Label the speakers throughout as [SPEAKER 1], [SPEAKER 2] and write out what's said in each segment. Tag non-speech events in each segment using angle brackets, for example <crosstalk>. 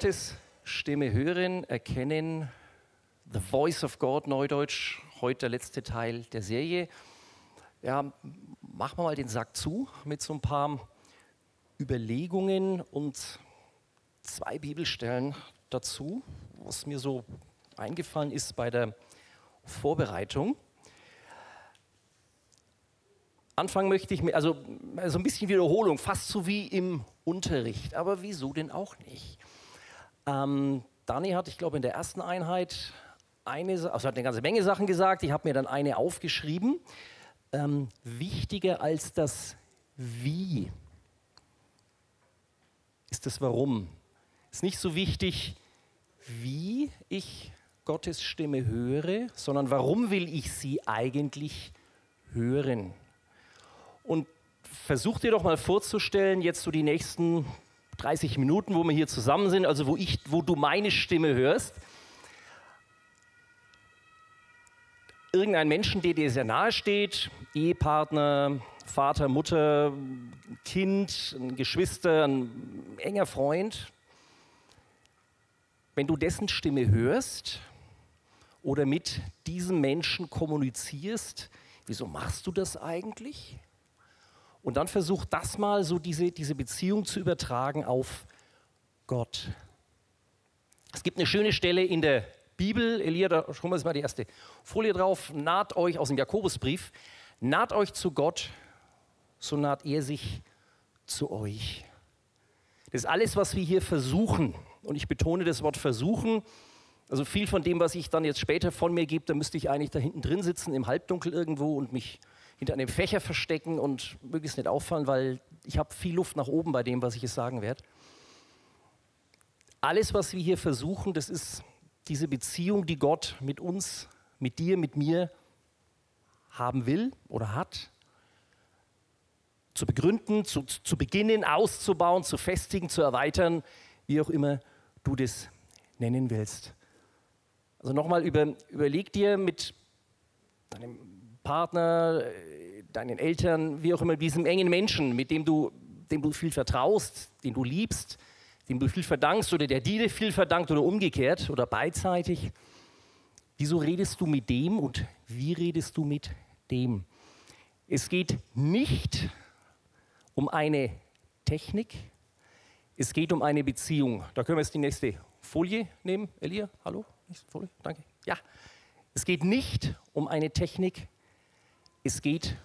[SPEAKER 1] Gottes Stimme hören, erkennen, The Voice of God, Neudeutsch, heute der letzte Teil der Serie. Ja, machen wir mal den Sack zu mit so ein paar Überlegungen und zwei Bibelstellen dazu, was mir so eingefallen ist bei der Vorbereitung. Anfangen möchte ich mit, also so ein bisschen Wiederholung, fast so wie im Unterricht, aber wieso denn auch nicht? Ähm, Dani hat, ich glaube, in der ersten Einheit eine, also hat eine ganze Menge Sachen gesagt, ich habe mir dann eine aufgeschrieben. Ähm, wichtiger als das Wie ist das Warum. Ist nicht so wichtig, wie ich Gottes Stimme höre, sondern warum will ich sie eigentlich hören. Und versuch dir doch mal vorzustellen, jetzt so die nächsten 30 Minuten, wo wir hier zusammen sind, also wo, ich, wo du meine Stimme hörst. Irgendein Menschen, der dir sehr nahe steht, Ehepartner, Vater, Mutter, Kind, ein Geschwister, ein enger Freund. Wenn du dessen Stimme hörst oder mit diesem Menschen kommunizierst, wieso machst du das eigentlich? Und dann versuch das mal so diese, diese Beziehung zu übertragen auf Gott. Es gibt eine schöne Stelle in der Bibel, Elia, da schauen wir uns mal die erste Folie drauf, naht euch aus dem Jakobusbrief, naht euch zu Gott, so naht er sich zu euch. Das ist alles, was wir hier versuchen. Und ich betone das Wort versuchen. Also viel von dem, was ich dann jetzt später von mir gebe, da müsste ich eigentlich da hinten drin sitzen, im Halbdunkel irgendwo und mich hinter einem Fächer verstecken und möglichst nicht auffallen, weil ich habe viel Luft nach oben bei dem, was ich jetzt sagen werde. Alles, was wir hier versuchen, das ist diese Beziehung, die Gott mit uns, mit dir, mit mir haben will oder hat, zu begründen, zu, zu beginnen, auszubauen, zu festigen, zu erweitern, wie auch immer du das nennen willst. Also nochmal über, überleg dir mit deinem Partner, deinen Eltern, wie auch immer, diesem engen Menschen, mit dem du, dem du viel vertraust, den du liebst, dem du viel verdankst oder der dir viel verdankt oder umgekehrt oder beidseitig. Wieso redest du mit dem und wie redest du mit dem? Es geht nicht um eine Technik, es geht um eine Beziehung. Da können wir jetzt die nächste Folie nehmen. Elia, hallo? Nächste Folie, danke. Ja, es geht nicht um eine Technik, es geht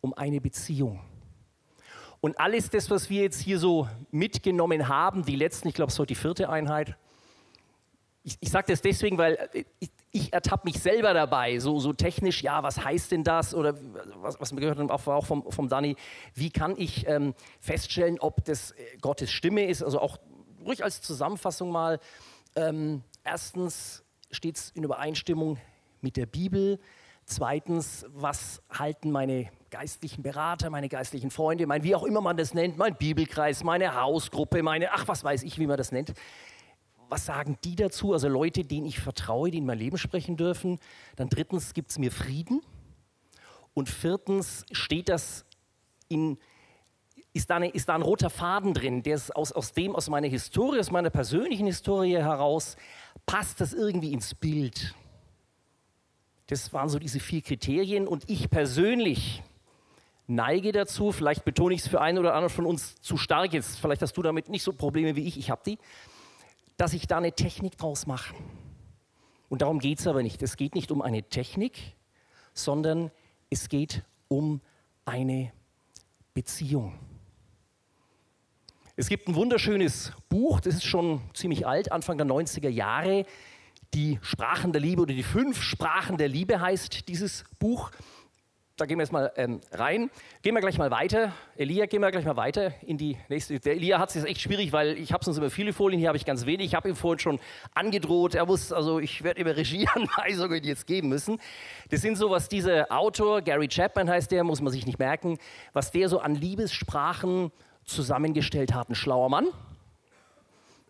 [SPEAKER 1] um eine Beziehung. Und alles das, was wir jetzt hier so mitgenommen haben, die letzten, ich glaube, es heute die vierte Einheit. Ich, ich sage das deswegen, weil ich, ich ertappe mich selber dabei, so, so technisch, ja, was heißt denn das? Oder was, was wir gehört haben, auch, auch vom, vom Danny, wie kann ich ähm, feststellen, ob das äh, Gottes Stimme ist? Also auch ruhig als Zusammenfassung mal. Ähm, erstens steht es in Übereinstimmung mit der Bibel. Zweitens, was halten meine geistlichen Berater, meine geistlichen Freunde, mein, wie auch immer man das nennt, mein Bibelkreis, meine Hausgruppe, meine, ach, was weiß ich, wie man das nennt. Was sagen die dazu? Also Leute, denen ich vertraue, die in mein Leben sprechen dürfen. Dann drittens gibt es mir Frieden. Und viertens steht das in, ist da, eine, ist da ein roter Faden drin, der ist aus, aus dem, aus meiner Historie, aus meiner persönlichen Historie heraus, passt das irgendwie ins Bild. Das waren so diese vier Kriterien und ich persönlich neige dazu, vielleicht betone ich es für einen oder anderen von uns zu stark jetzt, vielleicht hast du damit nicht so Probleme wie ich, ich habe die, dass ich da eine Technik draus mache. Und darum geht es aber nicht. Es geht nicht um eine Technik, sondern es geht um eine Beziehung. Es gibt ein wunderschönes Buch, das ist schon ziemlich alt, Anfang der 90er Jahre die Sprachen der Liebe oder die fünf Sprachen der Liebe heißt dieses Buch. Da gehen wir jetzt mal ähm, rein. Gehen wir gleich mal weiter. Elia, gehen wir gleich mal weiter in die nächste. Der Elia hat es jetzt echt schwierig, weil ich habe sonst immer viele Folien, hier habe ich ganz wenig. Ich habe ihm vorhin schon angedroht, er muss, also ich werde immer Regieanweisungen <laughs> jetzt geben müssen. Das sind so, was dieser Autor, Gary Chapman heißt der, muss man sich nicht merken, was der so an Liebessprachen zusammengestellt hat. Ein schlauer Mann,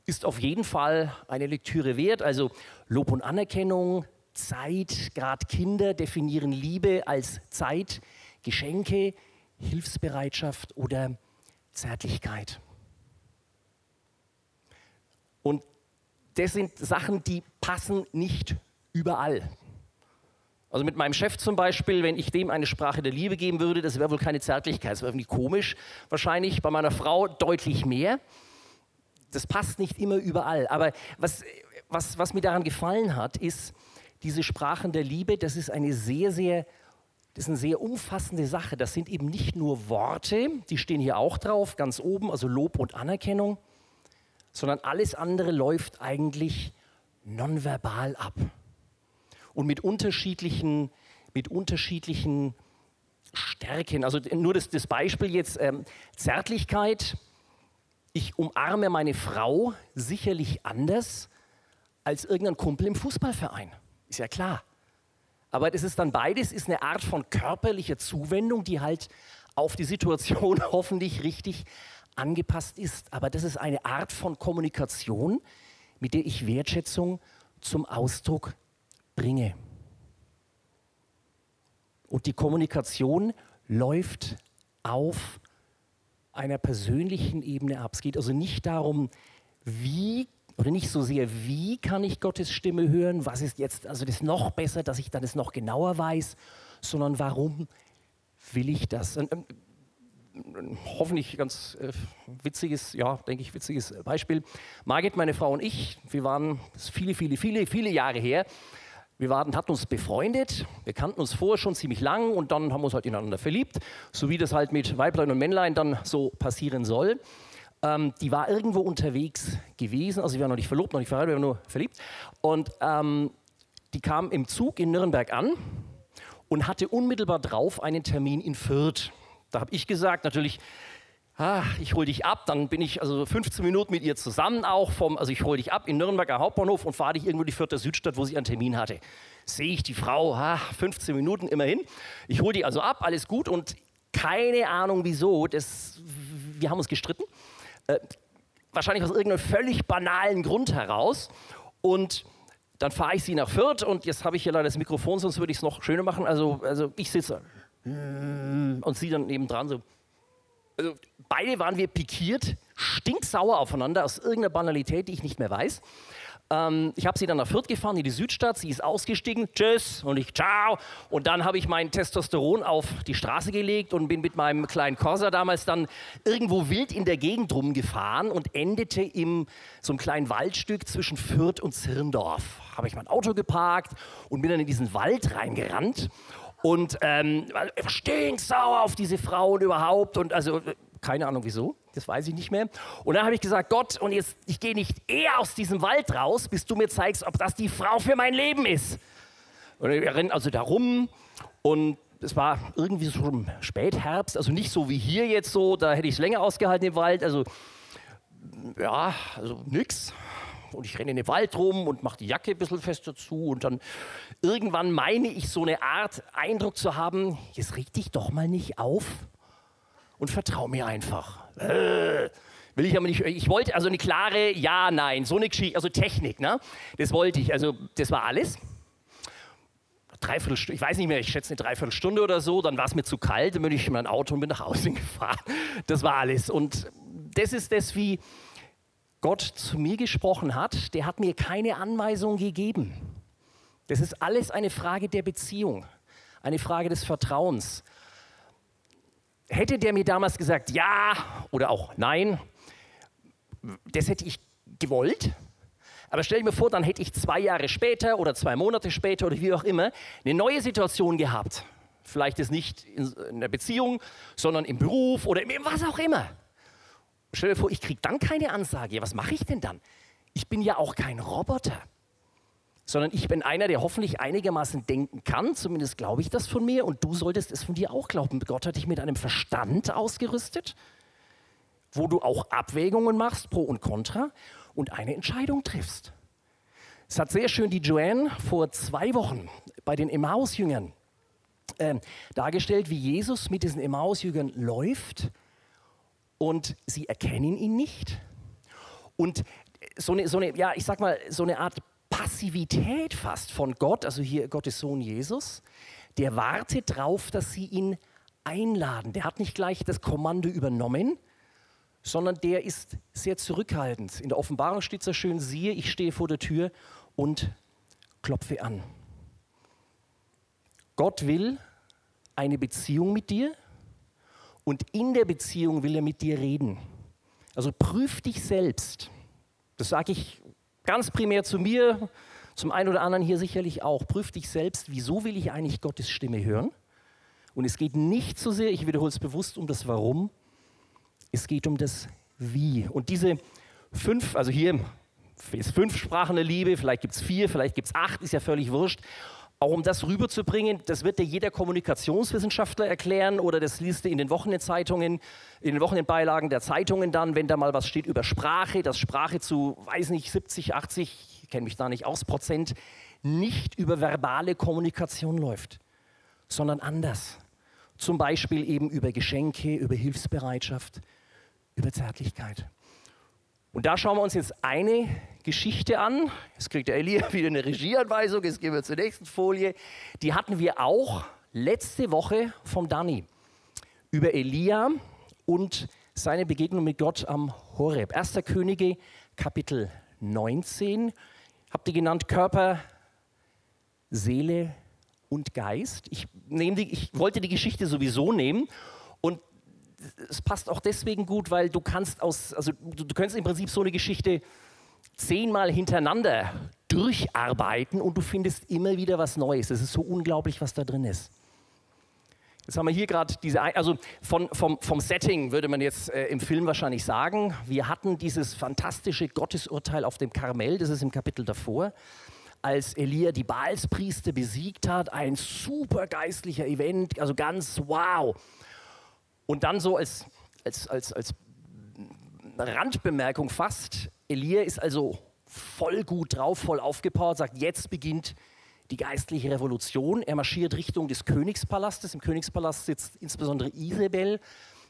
[SPEAKER 1] ist auf jeden Fall eine Lektüre wert. Also Lob und Anerkennung, Zeit, gerade Kinder definieren Liebe als Zeit, Geschenke, Hilfsbereitschaft oder Zärtlichkeit. Und das sind Sachen, die passen nicht überall. Also mit meinem Chef zum Beispiel, wenn ich dem eine Sprache der Liebe geben würde, das wäre wohl keine Zärtlichkeit, das wäre irgendwie komisch. Wahrscheinlich bei meiner Frau deutlich mehr. Das passt nicht immer überall. Aber was, was, was mir daran gefallen hat, ist, diese Sprachen der Liebe, das ist eine sehr, sehr, das ist eine sehr umfassende Sache. Das sind eben nicht nur Worte, die stehen hier auch drauf, ganz oben, also Lob und Anerkennung, sondern alles andere läuft eigentlich nonverbal ab und mit unterschiedlichen, mit unterschiedlichen Stärken. Also nur das, das Beispiel jetzt, ähm, Zärtlichkeit. Ich umarme meine Frau sicherlich anders als irgendein Kumpel im Fußballverein. Ist ja klar. Aber das ist dann beides, ist eine Art von körperlicher Zuwendung, die halt auf die Situation <laughs> hoffentlich richtig angepasst ist. Aber das ist eine Art von Kommunikation, mit der ich Wertschätzung zum Ausdruck bringe. Und die Kommunikation läuft auf einer persönlichen Ebene ab. Es geht also nicht darum, wie oder nicht so sehr, wie kann ich Gottes Stimme hören, was ist jetzt also das noch besser, dass ich dann es noch genauer weiß, sondern warum will ich das? Und, ähm, hoffentlich ganz äh, witziges, ja, denke ich, witziges Beispiel. Margit, meine Frau und ich, wir waren viele, viele, viele, viele Jahre her, wir waren, hatten uns befreundet, wir kannten uns vorher schon ziemlich lang und dann haben wir uns halt ineinander verliebt, so wie das halt mit Weiblein und Männlein dann so passieren soll. Ähm, die war irgendwo unterwegs gewesen, also wir waren noch nicht verlobt, noch nicht verheiratet, wir waren nur verliebt. Und ähm, die kam im Zug in Nürnberg an und hatte unmittelbar drauf einen Termin in Fürth. Da habe ich gesagt, natürlich, ich hole dich ab, dann bin ich also 15 Minuten mit ihr zusammen auch, vom, also ich hole dich ab in Nürnberger Hauptbahnhof und fahre dich irgendwo die vierte Südstadt, wo sie einen Termin hatte. Sehe ich die Frau, ah, 15 Minuten immerhin. Ich hole die also ab, alles gut und keine Ahnung wieso, das, wir haben uns gestritten. Äh, wahrscheinlich aus irgendeinem völlig banalen Grund heraus. Und dann fahre ich sie nach Fürth und jetzt habe ich hier leider das Mikrofon, sonst würde ich es noch schöner machen. Also, also ich sitze und sie dann nebendran so also beide waren wir pikiert, stinksauer aufeinander aus irgendeiner Banalität, die ich nicht mehr weiß. Ähm, ich habe sie dann nach Fürth gefahren, in die Südstadt, sie ist ausgestiegen, tschüss und ich ciao. Und dann habe ich mein Testosteron auf die Straße gelegt und bin mit meinem kleinen Corsa damals dann irgendwo wild in der Gegend rumgefahren und endete in so einem kleinen Waldstück zwischen Fürth und Zirndorf. Habe ich mein Auto geparkt und bin dann in diesen Wald reingerannt und ähm, stinksauer auf diese Frau und überhaupt. Und also keine Ahnung wieso, das weiß ich nicht mehr. Und dann habe ich gesagt, Gott, und jetzt ich gehe nicht eher aus diesem Wald raus, bis du mir zeigst, ob das die Frau für mein Leben ist. Und wir rennen also da rum. Und es war irgendwie so im Spätherbst, also nicht so wie hier jetzt so, da hätte ich es länger ausgehalten im Wald, also ja, also nix und ich renne in den Wald rum und mache die Jacke ein bisschen fester zu und dann irgendwann meine ich so eine Art Eindruck zu haben, jetzt richte ich doch mal nicht auf und vertraue mir einfach. Äh, will ich aber nicht. Ich wollte also eine klare Ja, Nein, so eine Geschichte, also Technik, ne? Das wollte ich. Also das war alles. Dreiviertelstunde, ich weiß nicht mehr, ich schätze eine Dreiviertelstunde oder so, dann war es mir zu kalt, dann bin ich in mein Auto und bin nach Hause <laughs> gefahren. Das war alles. Und das ist das, wie, Gott zu mir gesprochen hat, der hat mir keine Anweisung gegeben. Das ist alles eine Frage der Beziehung, eine Frage des Vertrauens. Hätte der mir damals gesagt, ja oder auch nein, das hätte ich gewollt. Aber stell mir vor, dann hätte ich zwei Jahre später oder zwei Monate später oder wie auch immer eine neue Situation gehabt. Vielleicht ist nicht in der Beziehung, sondern im Beruf oder was auch immer. Stell dir vor, ich kriege dann keine Ansage. Ja, was mache ich denn dann? Ich bin ja auch kein Roboter, sondern ich bin einer, der hoffentlich einigermaßen denken kann. Zumindest glaube ich das von mir und du solltest es von dir auch glauben. Gott hat dich mit einem Verstand ausgerüstet, wo du auch Abwägungen machst, pro und contra, und eine Entscheidung triffst. Es hat sehr schön die Joanne vor zwei Wochen bei den Emmaus-Jüngern äh, dargestellt, wie Jesus mit diesen Emmaus-Jüngern läuft und sie erkennen ihn nicht. Und so eine, so eine, ja, ich sag mal, so eine Art Passivität fast von Gott, also hier Gottes Sohn Jesus, der wartet darauf, dass sie ihn einladen. Der hat nicht gleich das Kommando übernommen, sondern der ist sehr zurückhaltend. In der Offenbarung steht so schön, siehe, ich stehe vor der Tür und klopfe an. Gott will eine Beziehung mit dir und in der Beziehung will er mit dir reden. Also prüf dich selbst. Das sage ich ganz primär zu mir, zum einen oder anderen hier sicherlich auch. Prüf dich selbst, wieso will ich eigentlich Gottes Stimme hören? Und es geht nicht so sehr, ich wiederhole es bewusst, um das Warum, es geht um das Wie. Und diese fünf, also hier ist fünf Sprachen der Liebe, vielleicht gibt es vier, vielleicht gibt es acht, ist ja völlig wurscht. Auch um das rüberzubringen, das wird dir jeder Kommunikationswissenschaftler erklären oder das liest du in den Wochenendzeitungen, in den Wochenendbeilagen der Zeitungen dann, wenn da mal was steht über Sprache, dass Sprache zu, weiß nicht, 70, 80, ich kenne mich da nicht aus, Prozent nicht über verbale Kommunikation läuft, sondern anders. Zum Beispiel eben über Geschenke, über Hilfsbereitschaft, über Zärtlichkeit. Und da schauen wir uns jetzt eine Geschichte an. Jetzt kriegt der Elia <laughs> wieder eine Regieanweisung. Jetzt gehen wir zur nächsten Folie. Die hatten wir auch letzte Woche vom Dani über Elia und seine Begegnung mit Gott am Horeb. 1. Könige, Kapitel 19. Habt ihr genannt Körper, Seele und Geist? Ich, die, ich wollte die Geschichte sowieso nehmen und es passt auch deswegen gut, weil du kannst aus, also du, du könntest im Prinzip so eine Geschichte zehnmal hintereinander durcharbeiten und du findest immer wieder was Neues. Es ist so unglaublich, was da drin ist. Jetzt haben wir hier gerade diese, also von, vom, vom, Setting würde man jetzt äh, im Film wahrscheinlich sagen, wir hatten dieses fantastische Gottesurteil auf dem Karmel, das ist im Kapitel davor, als Elia die Baalspriester besiegt hat, ein super geistlicher Event, also ganz wow. Und dann so als, als, als, als Randbemerkung fast, Elia ist also voll gut drauf, voll aufgepowert, sagt, jetzt beginnt die geistliche Revolution. Er marschiert Richtung des Königspalastes. Im Königspalast sitzt insbesondere Isabel,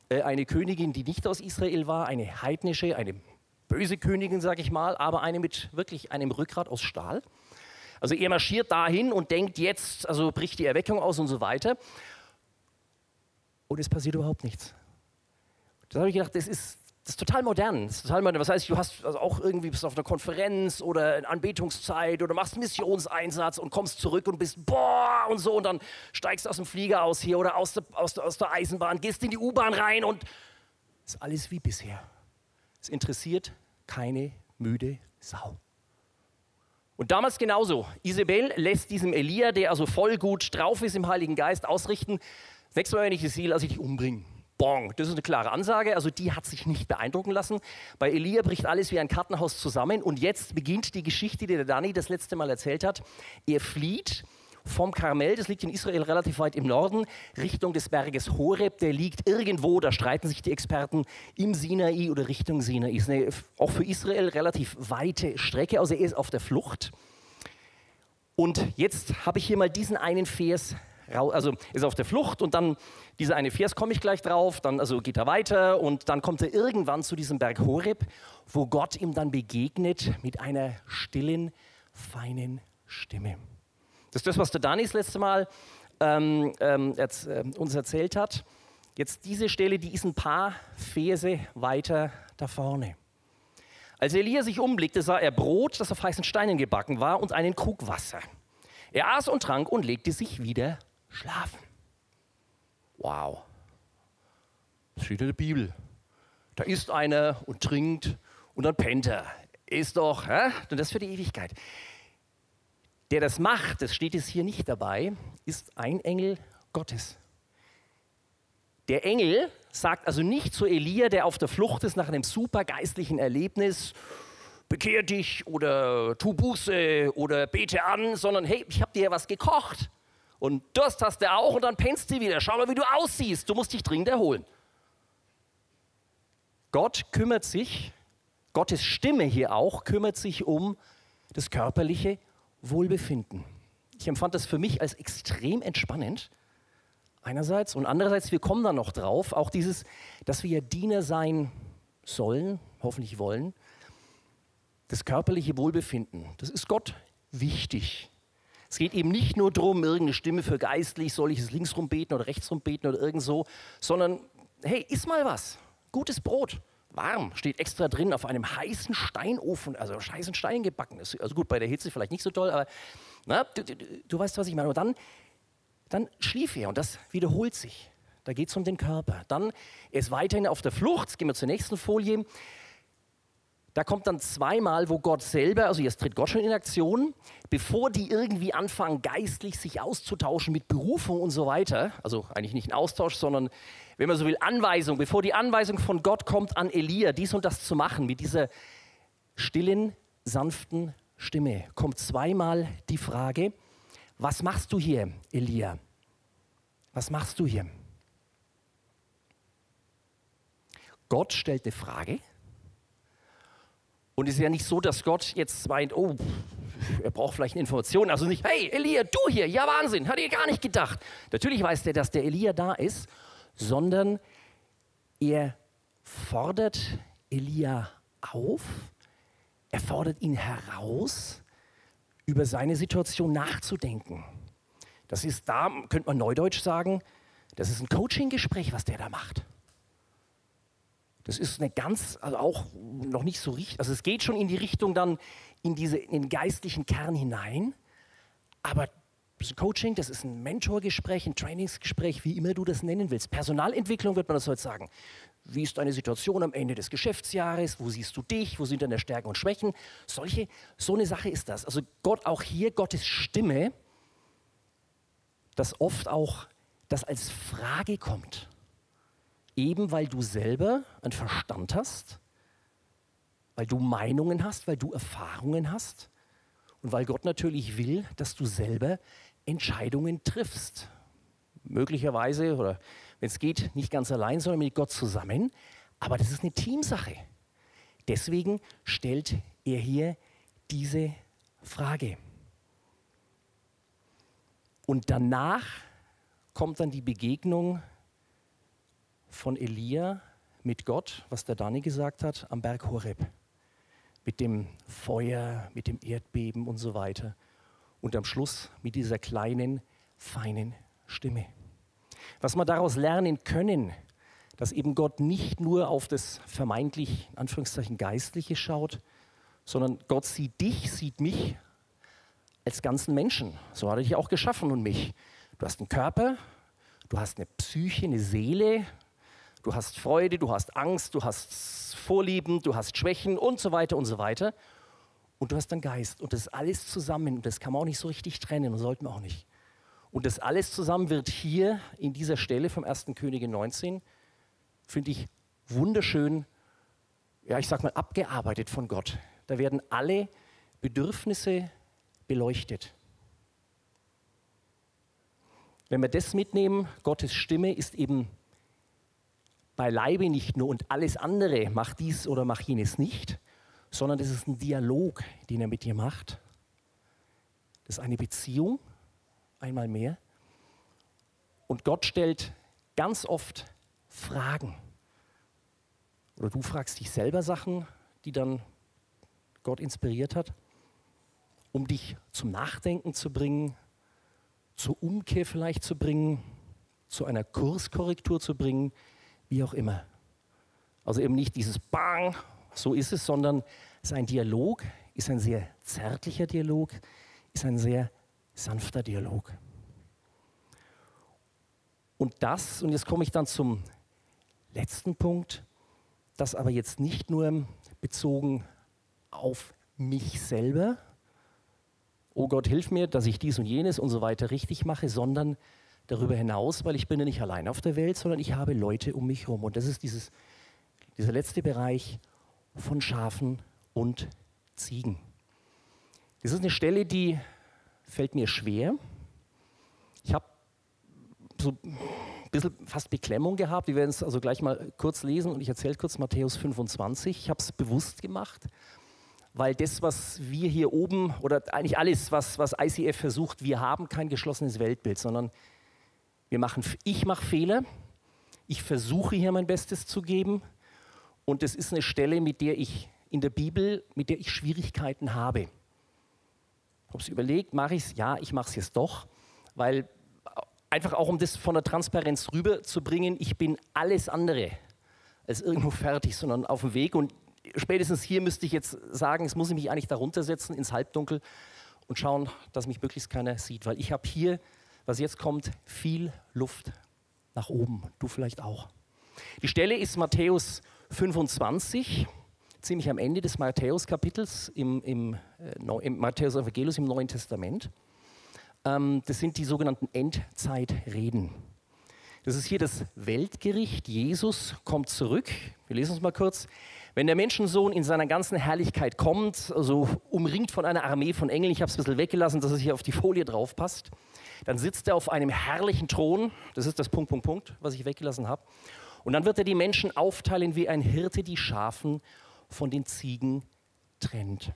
[SPEAKER 1] äh, eine Königin, die nicht aus Israel war, eine heidnische, eine böse Königin, sage ich mal, aber eine mit wirklich einem Rückgrat aus Stahl. Also er marschiert dahin und denkt jetzt, also bricht die Erweckung aus und so weiter und es passiert überhaupt nichts. Da habe ich gedacht, das ist, das ist total modern. Das ist total modern. Was heißt, du hast also auch irgendwie bist auf einer Konferenz oder in Anbetungszeit oder machst einen Missionseinsatz und kommst zurück und bist boah und so und dann steigst du aus dem Flieger aus hier oder aus der, aus der, aus der Eisenbahn, gehst in die U-Bahn rein und ist alles wie bisher. Es interessiert keine müde Sau. Und damals genauso. Isabel lässt diesem Elia, der also voll gut drauf ist im Heiligen Geist, ausrichten, Nächstes Mal, wenn ich sie sehe, lasse ich dich umbringen. Bong. Das ist eine klare Ansage. Also die hat sich nicht beeindrucken lassen. Bei Elia bricht alles wie ein Kartenhaus zusammen. Und jetzt beginnt die Geschichte, die der Dani das letzte Mal erzählt hat. Er flieht vom Karmel, das liegt in Israel relativ weit im Norden, Richtung des Berges Horeb. Der liegt irgendwo, da streiten sich die Experten, im Sinai oder Richtung Sinai. Ist eine, auch für Israel relativ weite Strecke. Also er ist auf der Flucht. Und jetzt habe ich hier mal diesen einen Vers also ist auf der Flucht und dann dieser eine Vers komme ich gleich drauf, dann also geht er weiter und dann kommt er irgendwann zu diesem Berg Horeb, wo Gott ihm dann begegnet mit einer stillen, feinen Stimme. Das ist das, was der Dani das letzte Mal ähm, ähm, jetzt, äh, uns erzählt hat. Jetzt diese Stelle, die ist ein paar Verse weiter da vorne. Als Elia sich umblickte, sah er Brot, das auf heißen Steinen gebacken war, und einen Krug Wasser. Er aß und trank und legte sich wieder schlafen. Wow. Das steht in der Bibel. Da isst einer und trinkt und dann pennt er. Ist doch, hä? und das für die Ewigkeit. Der das macht, das steht es hier nicht dabei, ist ein Engel Gottes. Der Engel sagt also nicht zu Elia, der auf der Flucht ist nach einem supergeistlichen Erlebnis, bekehr dich oder tu Buße oder bete an, sondern hey, ich habe dir was gekocht und Durst hast du auch und dann pennst du wieder. Schau mal, wie du aussiehst. Du musst dich dringend erholen. Gott kümmert sich, Gottes Stimme hier auch, kümmert sich um das körperliche Wohlbefinden. Ich empfand das für mich als extrem entspannend. Einerseits und andererseits, wir kommen da noch drauf, auch dieses, dass wir ja Diener sein sollen, hoffentlich wollen. Das körperliche Wohlbefinden, das ist Gott wichtig. Es geht eben nicht nur darum, irgendeine Stimme für geistlich, soll ich es linksrum beten oder rechtsrum beten oder irgend so, sondern hey, iss mal was. Gutes Brot. warm, steht extra drin auf einem heißen Steinofen, also heißen Stein gebacken. Also gut, bei der Hitze vielleicht nicht so toll, aber na, du, du, du weißt, was ich meine. Und dann, dann schlief er und das wiederholt sich. Da geht es um den Körper. Dann er ist weiterhin auf der Flucht. Jetzt gehen wir zur nächsten Folie. Da kommt dann zweimal, wo Gott selber, also jetzt tritt Gott schon in Aktion, bevor die irgendwie anfangen, geistlich sich auszutauschen mit Berufung und so weiter. Also eigentlich nicht ein Austausch, sondern, wenn man so will, Anweisung. Bevor die Anweisung von Gott kommt an Elia, dies und das zu machen, mit dieser stillen, sanften Stimme, kommt zweimal die Frage, was machst du hier, Elia? Was machst du hier? Gott stellt eine Frage und es ist ja nicht so, dass Gott jetzt meint, oh, er braucht vielleicht eine Information. Also nicht, hey, Elia, du hier, ja Wahnsinn, hat er gar nicht gedacht. Natürlich weiß der, dass der Elia da ist, sondern er fordert Elia auf, er fordert ihn heraus, über seine Situation nachzudenken. Das ist da, könnte man neudeutsch sagen, das ist ein Coaching-Gespräch, was der da macht. Das ist eine ganz, also auch noch nicht so richtig, also es geht schon in die Richtung dann in, diese, in den geistlichen Kern hinein, aber das Coaching, das ist ein Mentorgespräch, ein Trainingsgespräch, wie immer du das nennen willst. Personalentwicklung wird man das heute sagen. Wie ist deine Situation am Ende des Geschäftsjahres? Wo siehst du dich? Wo sind deine Stärken und Schwächen? Solche, so eine Sache ist das. Also Gott, auch hier Gottes Stimme, dass oft auch das als Frage kommt. Eben weil du selber einen Verstand hast, weil du Meinungen hast, weil du Erfahrungen hast und weil Gott natürlich will, dass du selber Entscheidungen triffst. Möglicherweise oder wenn es geht, nicht ganz allein, sondern mit Gott zusammen. Aber das ist eine Teamsache. Deswegen stellt er hier diese Frage. Und danach kommt dann die Begegnung von Elia mit Gott, was der Dani gesagt hat, am Berg Horeb. Mit dem Feuer, mit dem Erdbeben und so weiter. Und am Schluss mit dieser kleinen, feinen Stimme. Was wir daraus lernen können, dass eben Gott nicht nur auf das vermeintlich, in Anführungszeichen, Geistliche schaut, sondern Gott sieht dich, sieht mich als ganzen Menschen. So hat er dich auch geschaffen und mich. Du hast einen Körper, du hast eine Psyche, eine Seele, Du hast Freude, du hast Angst, du hast Vorlieben, du hast Schwächen und so weiter und so weiter. Und du hast einen Geist. Und das alles zusammen, und das kann man auch nicht so richtig trennen und sollten wir auch nicht. Und das alles zusammen wird hier in dieser Stelle vom 1. Könige 19, finde ich wunderschön, ja, ich sag mal, abgearbeitet von Gott. Da werden alle Bedürfnisse beleuchtet. Wenn wir das mitnehmen, Gottes Stimme ist eben beileibe nicht nur und alles andere, mach dies oder mach jenes nicht, sondern das ist ein Dialog, den er mit dir macht. Das ist eine Beziehung, einmal mehr. Und Gott stellt ganz oft Fragen. Oder du fragst dich selber Sachen, die dann Gott inspiriert hat, um dich zum Nachdenken zu bringen, zur Umkehr vielleicht zu bringen, zu einer Kurskorrektur zu bringen, wie auch immer. Also eben nicht dieses Bang, so ist es, sondern sein Dialog ist ein sehr zärtlicher Dialog, ist ein sehr sanfter Dialog. Und das, und jetzt komme ich dann zum letzten Punkt, das aber jetzt nicht nur bezogen auf mich selber, oh Gott, hilf mir, dass ich dies und jenes und so weiter richtig mache, sondern darüber hinaus, weil ich bin ja nicht allein auf der Welt, sondern ich habe Leute um mich herum. Und das ist dieses, dieser letzte Bereich von Schafen und Ziegen. Das ist eine Stelle, die fällt mir schwer. Ich habe so ein bisschen fast Beklemmung gehabt. Wir werden es also gleich mal kurz lesen und ich erzähle kurz Matthäus 25. Ich habe es bewusst gemacht, weil das, was wir hier oben oder eigentlich alles, was, was ICF versucht, wir haben kein geschlossenes Weltbild, sondern wir machen, ich mache Fehler. Ich versuche hier mein Bestes zu geben. Und es ist eine Stelle, mit der ich in der Bibel, mit der ich Schwierigkeiten habe. Habe es überlegt, mache ich es? Ja, ich mache es jetzt doch, weil einfach auch um das von der Transparenz rüberzubringen, ich bin alles andere als irgendwo fertig, sondern auf dem Weg. Und spätestens hier müsste ich jetzt sagen, es muss ich mich eigentlich darunter setzen ins Halbdunkel und schauen, dass mich möglichst keiner sieht, weil ich habe hier, was jetzt kommt, viel Luft nach oben. Du vielleicht auch. Die Stelle ist Matthäus 25, ziemlich am Ende des Matthäus-Kapitels im, im, äh, im Matthäus-Evangelium im Neuen Testament. Ähm, das sind die sogenannten Endzeitreden. Das ist hier das Weltgericht. Jesus kommt zurück. Wir lesen es mal kurz. Wenn der Menschensohn in seiner ganzen Herrlichkeit kommt, also umringt von einer Armee von Engeln, ich habe es ein bisschen weggelassen, dass es hier auf die Folie drauf passt, dann sitzt er auf einem herrlichen Thron. Das ist das Punkt, Punkt, Punkt, was ich weggelassen habe. Und dann wird er die Menschen aufteilen, wie ein Hirte die Schafen von den Ziegen trennt.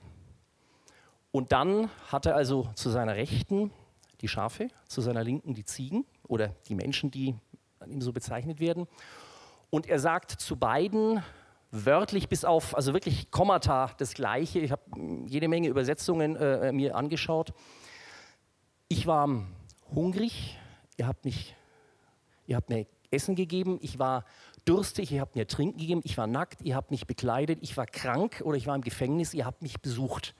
[SPEAKER 1] Und dann hat er also zu seiner Rechten die Schafe, zu seiner Linken die Ziegen oder die Menschen, die an ihm so bezeichnet werden. Und er sagt zu beiden wörtlich bis auf, also wirklich Kommata das Gleiche. Ich habe jede Menge Übersetzungen äh, mir angeschaut. Ich war hungrig, ihr habt, mich, ihr habt mir Essen gegeben, ich war durstig, ihr habt mir Trinken gegeben, ich war nackt, ihr habt mich bekleidet, ich war krank oder ich war im Gefängnis, ihr habt mich besucht.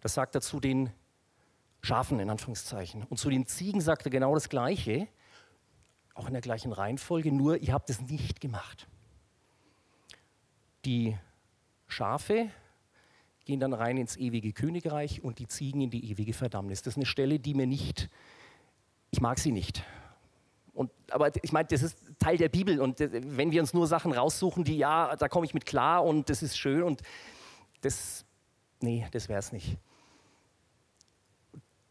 [SPEAKER 1] Das sagt er zu den Schafen in Anführungszeichen. Und zu den Ziegen sagt er genau das Gleiche, auch in der gleichen Reihenfolge, nur ihr habt es nicht gemacht. Die Schafe gehen dann rein ins ewige Königreich und die Ziegen in die ewige Verdammnis. Das ist eine Stelle, die mir nicht, ich mag sie nicht. Und, aber ich meine, das ist Teil der Bibel und wenn wir uns nur Sachen raussuchen, die ja, da komme ich mit klar und das ist schön und das, nee, das wäre es nicht.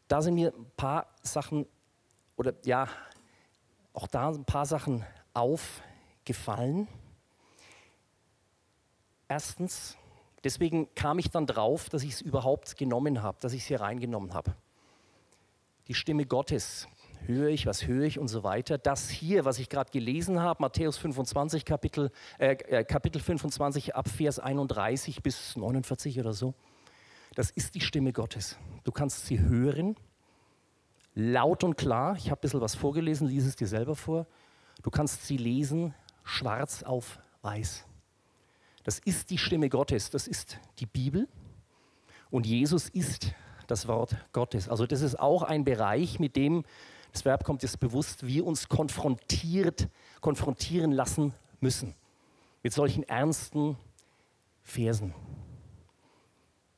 [SPEAKER 1] Da sind mir ein paar Sachen oder ja, auch da ein paar Sachen aufgefallen. Erstens, deswegen kam ich dann drauf, dass ich es überhaupt genommen habe, dass ich es hier reingenommen habe. Die Stimme Gottes höre ich, was höre ich und so weiter. Das hier, was ich gerade gelesen habe, Matthäus 25, Kapitel, äh, äh Kapitel 25 ab Vers 31 bis 49 oder so, das ist die Stimme Gottes. Du kannst sie hören, laut und klar. Ich habe ein bisschen was vorgelesen, lies es dir selber vor. Du kannst sie lesen, schwarz auf weiß. Das ist die Stimme Gottes, das ist die Bibel. Und Jesus ist das Wort Gottes. Also das ist auch ein Bereich, mit dem das Verb kommt jetzt bewusst, wir uns konfrontiert, konfrontieren lassen müssen. Mit solchen ernsten Versen.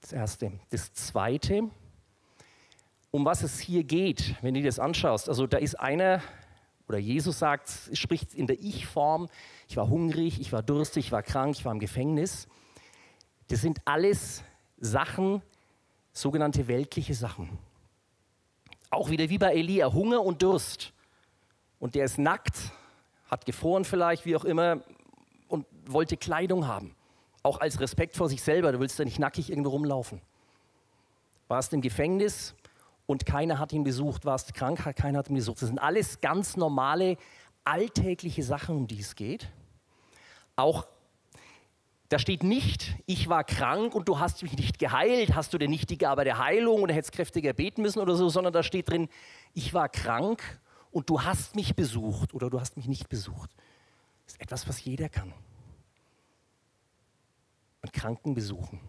[SPEAKER 1] Das Erste. Das Zweite, um was es hier geht, wenn du dir das anschaust. Also da ist einer, oder Jesus sagt, spricht in der Ich-Form, ich war hungrig, ich war durstig, ich war krank, ich war im Gefängnis. Das sind alles Sachen, sogenannte weltliche Sachen. Auch wieder wie bei Elia, Hunger und Durst. Und der ist nackt, hat gefroren vielleicht, wie auch immer, und wollte Kleidung haben. Auch als Respekt vor sich selber, du willst ja nicht nackig irgendwo rumlaufen. Warst im Gefängnis und keiner hat ihn besucht, warst krank, keiner hat ihn besucht. Das sind alles ganz normale, alltägliche Sachen, um die es geht. Auch da steht nicht, ich war krank und du hast mich nicht geheilt, hast du denn nicht die Gabe der Heilung oder hättest kräftiger beten müssen oder so, sondern da steht drin, ich war krank und du hast mich besucht oder du hast mich nicht besucht. Das ist etwas, was jeder kann. Und Kranken besuchen.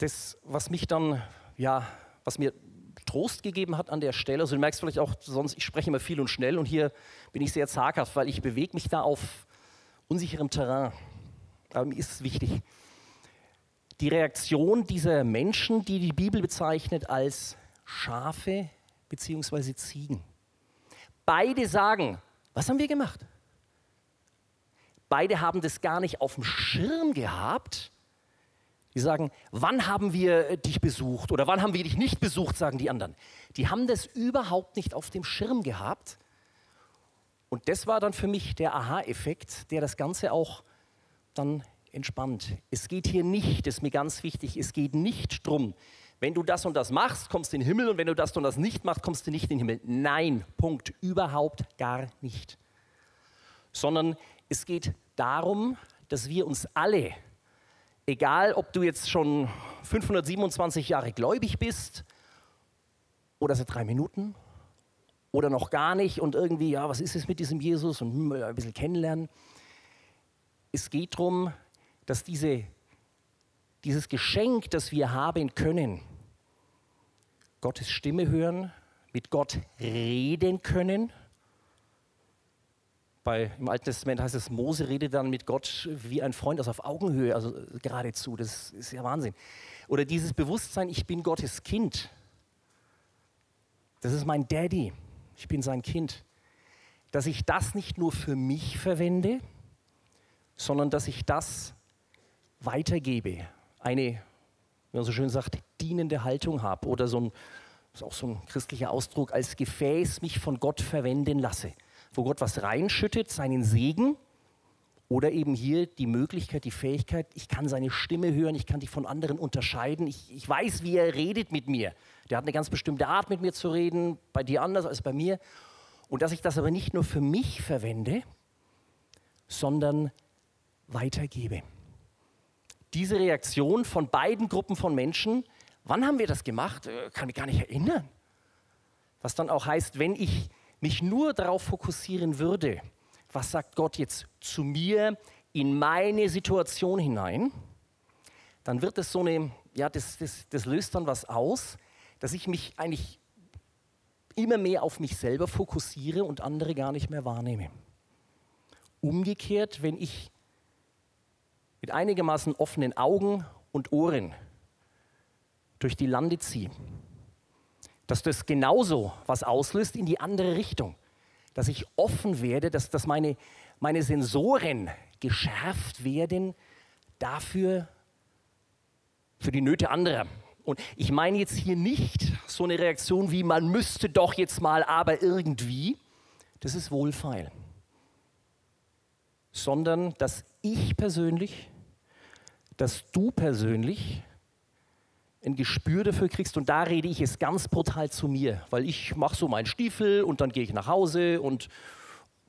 [SPEAKER 1] Das, was mich dann, ja, was mir Trost gegeben hat an der Stelle. Also du merkst vielleicht auch, sonst ich spreche immer viel und schnell und hier bin ich sehr zaghaft, weil ich bewege mich da auf unsicherem Terrain. Aber mir ist es wichtig. Die Reaktion dieser Menschen, die die Bibel bezeichnet als Schafe bzw. Ziegen. Beide sagen, was haben wir gemacht? Beide haben das gar nicht auf dem Schirm gehabt, die sagen, wann haben wir dich besucht oder wann haben wir dich nicht besucht, sagen die anderen. Die haben das überhaupt nicht auf dem Schirm gehabt. Und das war dann für mich der Aha-Effekt, der das Ganze auch dann entspannt. Es geht hier nicht, das ist mir ganz wichtig, es geht nicht darum, wenn du das und das machst, kommst du in den Himmel und wenn du das und das nicht machst, kommst du nicht in den Himmel. Nein, Punkt, überhaupt gar nicht. Sondern es geht darum, dass wir uns alle Egal, ob du jetzt schon 527 Jahre gläubig bist oder seit drei Minuten oder noch gar nicht und irgendwie, ja, was ist es mit diesem Jesus und hm, ein bisschen kennenlernen. Es geht darum, dass diese, dieses Geschenk, das wir haben können, Gottes Stimme hören, mit Gott reden können. Bei, Im Alten Testament heißt es, Mose redet dann mit Gott wie ein Freund, also auf Augenhöhe, also geradezu. Das ist ja Wahnsinn. Oder dieses Bewusstsein, ich bin Gottes Kind. Das ist mein Daddy. Ich bin sein Kind. Dass ich das nicht nur für mich verwende, sondern dass ich das weitergebe. Eine, wie man so schön sagt, dienende Haltung habe oder so ein, das ist auch so ein christlicher Ausdruck, als Gefäß mich von Gott verwenden lasse. Wo Gott was reinschüttet, seinen Segen oder eben hier die Möglichkeit, die Fähigkeit, ich kann seine Stimme hören, ich kann dich von anderen unterscheiden, ich, ich weiß, wie er redet mit mir. Der hat eine ganz bestimmte Art, mit mir zu reden, bei dir anders als bei mir. Und dass ich das aber nicht nur für mich verwende, sondern weitergebe. Diese Reaktion von beiden Gruppen von Menschen, wann haben wir das gemacht? Äh, kann mich gar nicht erinnern. Was dann auch heißt, wenn ich mich nur darauf fokussieren würde, was sagt Gott jetzt zu mir in meine Situation hinein, dann wird es so eine, ja, das, das, das löst dann was aus, dass ich mich eigentlich immer mehr auf mich selber fokussiere und andere gar nicht mehr wahrnehme. Umgekehrt, wenn ich mit einigermaßen offenen Augen und Ohren durch die Lande ziehe, dass das genauso was auslöst in die andere Richtung dass ich offen werde, dass, dass meine, meine Sensoren geschärft werden dafür, für die Nöte anderer. Und ich meine jetzt hier nicht so eine Reaktion wie man müsste doch jetzt mal, aber irgendwie. Das ist wohlfeil. Sondern dass ich persönlich, dass du persönlich ein Gespür dafür kriegst. Und da rede ich es ganz brutal zu mir, weil ich mache so meinen Stiefel und dann gehe ich nach Hause und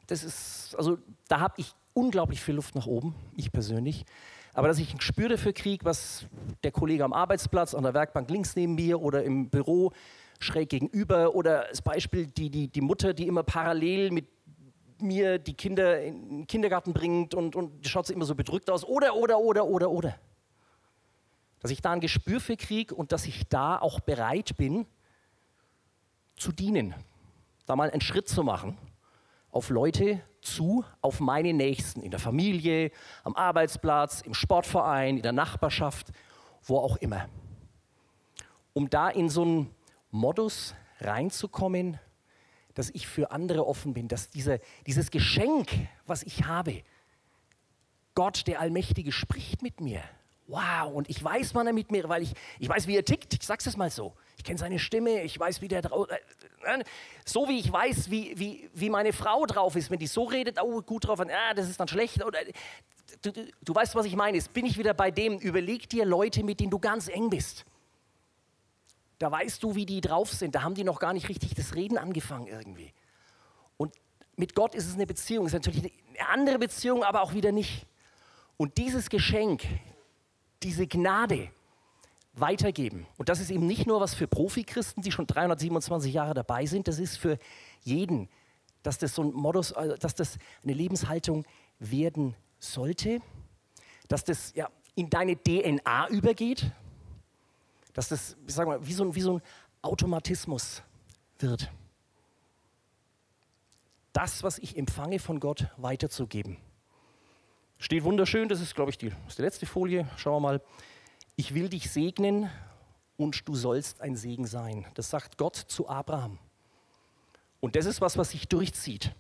[SPEAKER 1] das ist, also da habe ich unglaublich viel Luft nach oben, ich persönlich. Aber dass ich ein Gespür dafür kriege, was der Kollege am Arbeitsplatz, an der Werkbank links neben mir oder im Büro schräg gegenüber oder als Beispiel die, die, die Mutter, die immer parallel mit mir die Kinder in den Kindergarten bringt und, und schaut sie immer so bedrückt aus. Oder, oder, oder, oder, oder dass ich da ein Gespür für kriege und dass ich da auch bereit bin zu dienen, da mal einen Schritt zu machen auf Leute zu, auf meine Nächsten, in der Familie, am Arbeitsplatz, im Sportverein, in der Nachbarschaft, wo auch immer. Um da in so einen Modus reinzukommen, dass ich für andere offen bin, dass diese, dieses Geschenk, was ich habe, Gott, der Allmächtige, spricht mit mir wow, und ich weiß, wann er mit mir, weil ich, ich weiß, wie er tickt, ich sag's es mal so. Ich kenne seine Stimme, ich weiß, wie der drauf äh, äh, So wie ich weiß, wie, wie, wie meine Frau drauf ist, wenn die so redet, oh, gut drauf, ah, das ist dann schlecht. Oder, du, du, du weißt, was ich meine. Jetzt bin ich wieder bei dem, überleg dir Leute, mit denen du ganz eng bist. Da weißt du, wie die drauf sind. Da haben die noch gar nicht richtig das Reden angefangen irgendwie. Und mit Gott ist es eine Beziehung, ist natürlich eine andere Beziehung, aber auch wieder nicht. Und dieses Geschenk, diese Gnade weitergeben. Und das ist eben nicht nur was für Profi-Christen, die schon 327 Jahre dabei sind, das ist für jeden, dass das so ein Modus, äh, dass das eine Lebenshaltung werden sollte, dass das ja in deine DNA übergeht, dass das, ich sag mal, wie so, ein, wie so ein Automatismus wird. Das, was ich empfange von Gott, weiterzugeben. Steht wunderschön, das ist, glaube ich, die, ist die letzte Folie. Schauen wir mal. Ich will dich segnen und du sollst ein Segen sein. Das sagt Gott zu Abraham. Und das ist was, was sich durchzieht.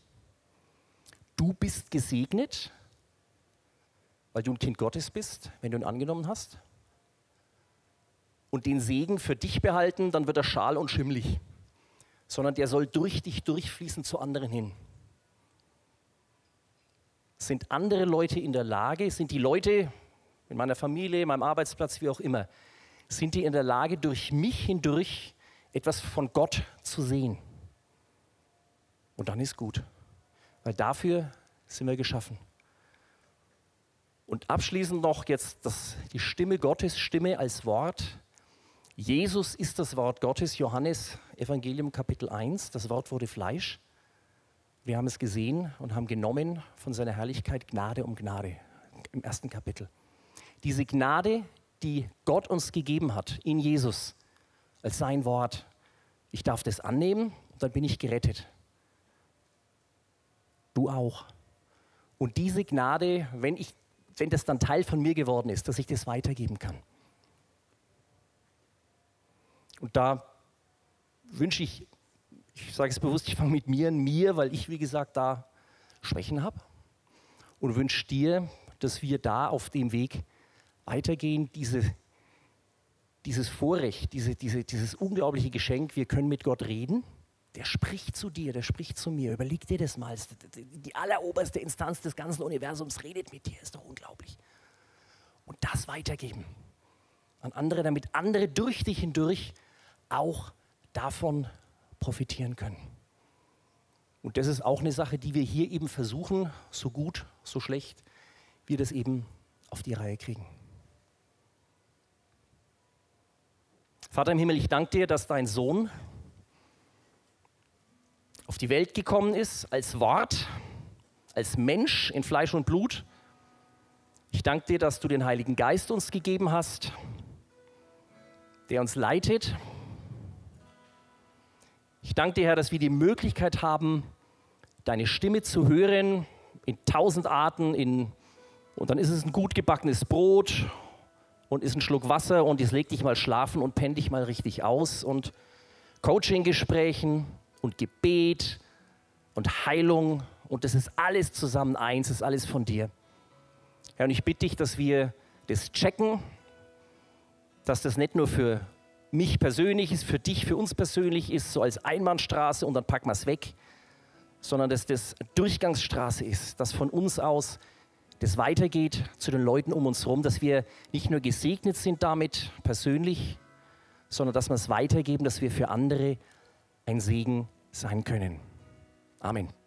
[SPEAKER 1] Du bist gesegnet, weil du ein Kind Gottes bist, wenn du ihn angenommen hast. Und den Segen für dich behalten, dann wird er schal und schimmlig. Sondern der soll durch dich durchfließen zu anderen hin. Sind andere Leute in der Lage, sind die Leute in meiner Familie, meinem Arbeitsplatz, wie auch immer, sind die in der Lage, durch mich hindurch etwas von Gott zu sehen? Und dann ist gut, weil dafür sind wir geschaffen. Und abschließend noch jetzt das, die Stimme Gottes, Stimme als Wort. Jesus ist das Wort Gottes, Johannes Evangelium Kapitel 1, das Wort wurde Fleisch. Wir haben es gesehen und haben genommen von seiner Herrlichkeit Gnade um Gnade im ersten Kapitel. Diese Gnade, die Gott uns gegeben hat in Jesus als sein Wort, ich darf das annehmen und dann bin ich gerettet. Du auch. Und diese Gnade, wenn, ich, wenn das dann Teil von mir geworden ist, dass ich das weitergeben kann. Und da wünsche ich, ich sage es bewusst, ich fange mit mir an mir, weil ich, wie gesagt, da Schwächen habe. Und wünsche dir, dass wir da auf dem Weg weitergehen, diese, dieses Vorrecht, diese, diese, dieses unglaubliche Geschenk, wir können mit Gott reden. Der spricht zu dir, der spricht zu mir. Überleg dir das mal. Die alleroberste Instanz des ganzen Universums redet mit dir. Ist doch unglaublich. Und das weitergeben an andere, damit andere durch dich hindurch auch davon profitieren können. Und das ist auch eine Sache, die wir hier eben versuchen, so gut, so schlecht, wir das eben auf die Reihe kriegen. Vater im Himmel, ich danke dir, dass dein Sohn auf die Welt gekommen ist als Wort, als Mensch in Fleisch und Blut. Ich danke dir, dass du den Heiligen Geist uns gegeben hast, der uns leitet, ich danke dir, Herr, dass wir die Möglichkeit haben, deine Stimme zu hören in tausend Arten. In, und dann ist es ein gut gebackenes Brot und ist ein Schluck Wasser und jetzt leg dich mal schlafen und penn dich mal richtig aus. Und Coaching-Gesprächen und Gebet und Heilung und das ist alles zusammen eins, das ist alles von dir. Herr, und ich bitte dich, dass wir das checken, dass das nicht nur für mich persönlich ist, für dich, für uns persönlich ist, so als Einbahnstraße und dann packen wir es weg, sondern dass das Durchgangsstraße ist, dass von uns aus das weitergeht zu den Leuten um uns herum, dass wir nicht nur gesegnet sind damit persönlich, sondern dass wir es weitergeben, dass wir für andere ein Segen sein können. Amen.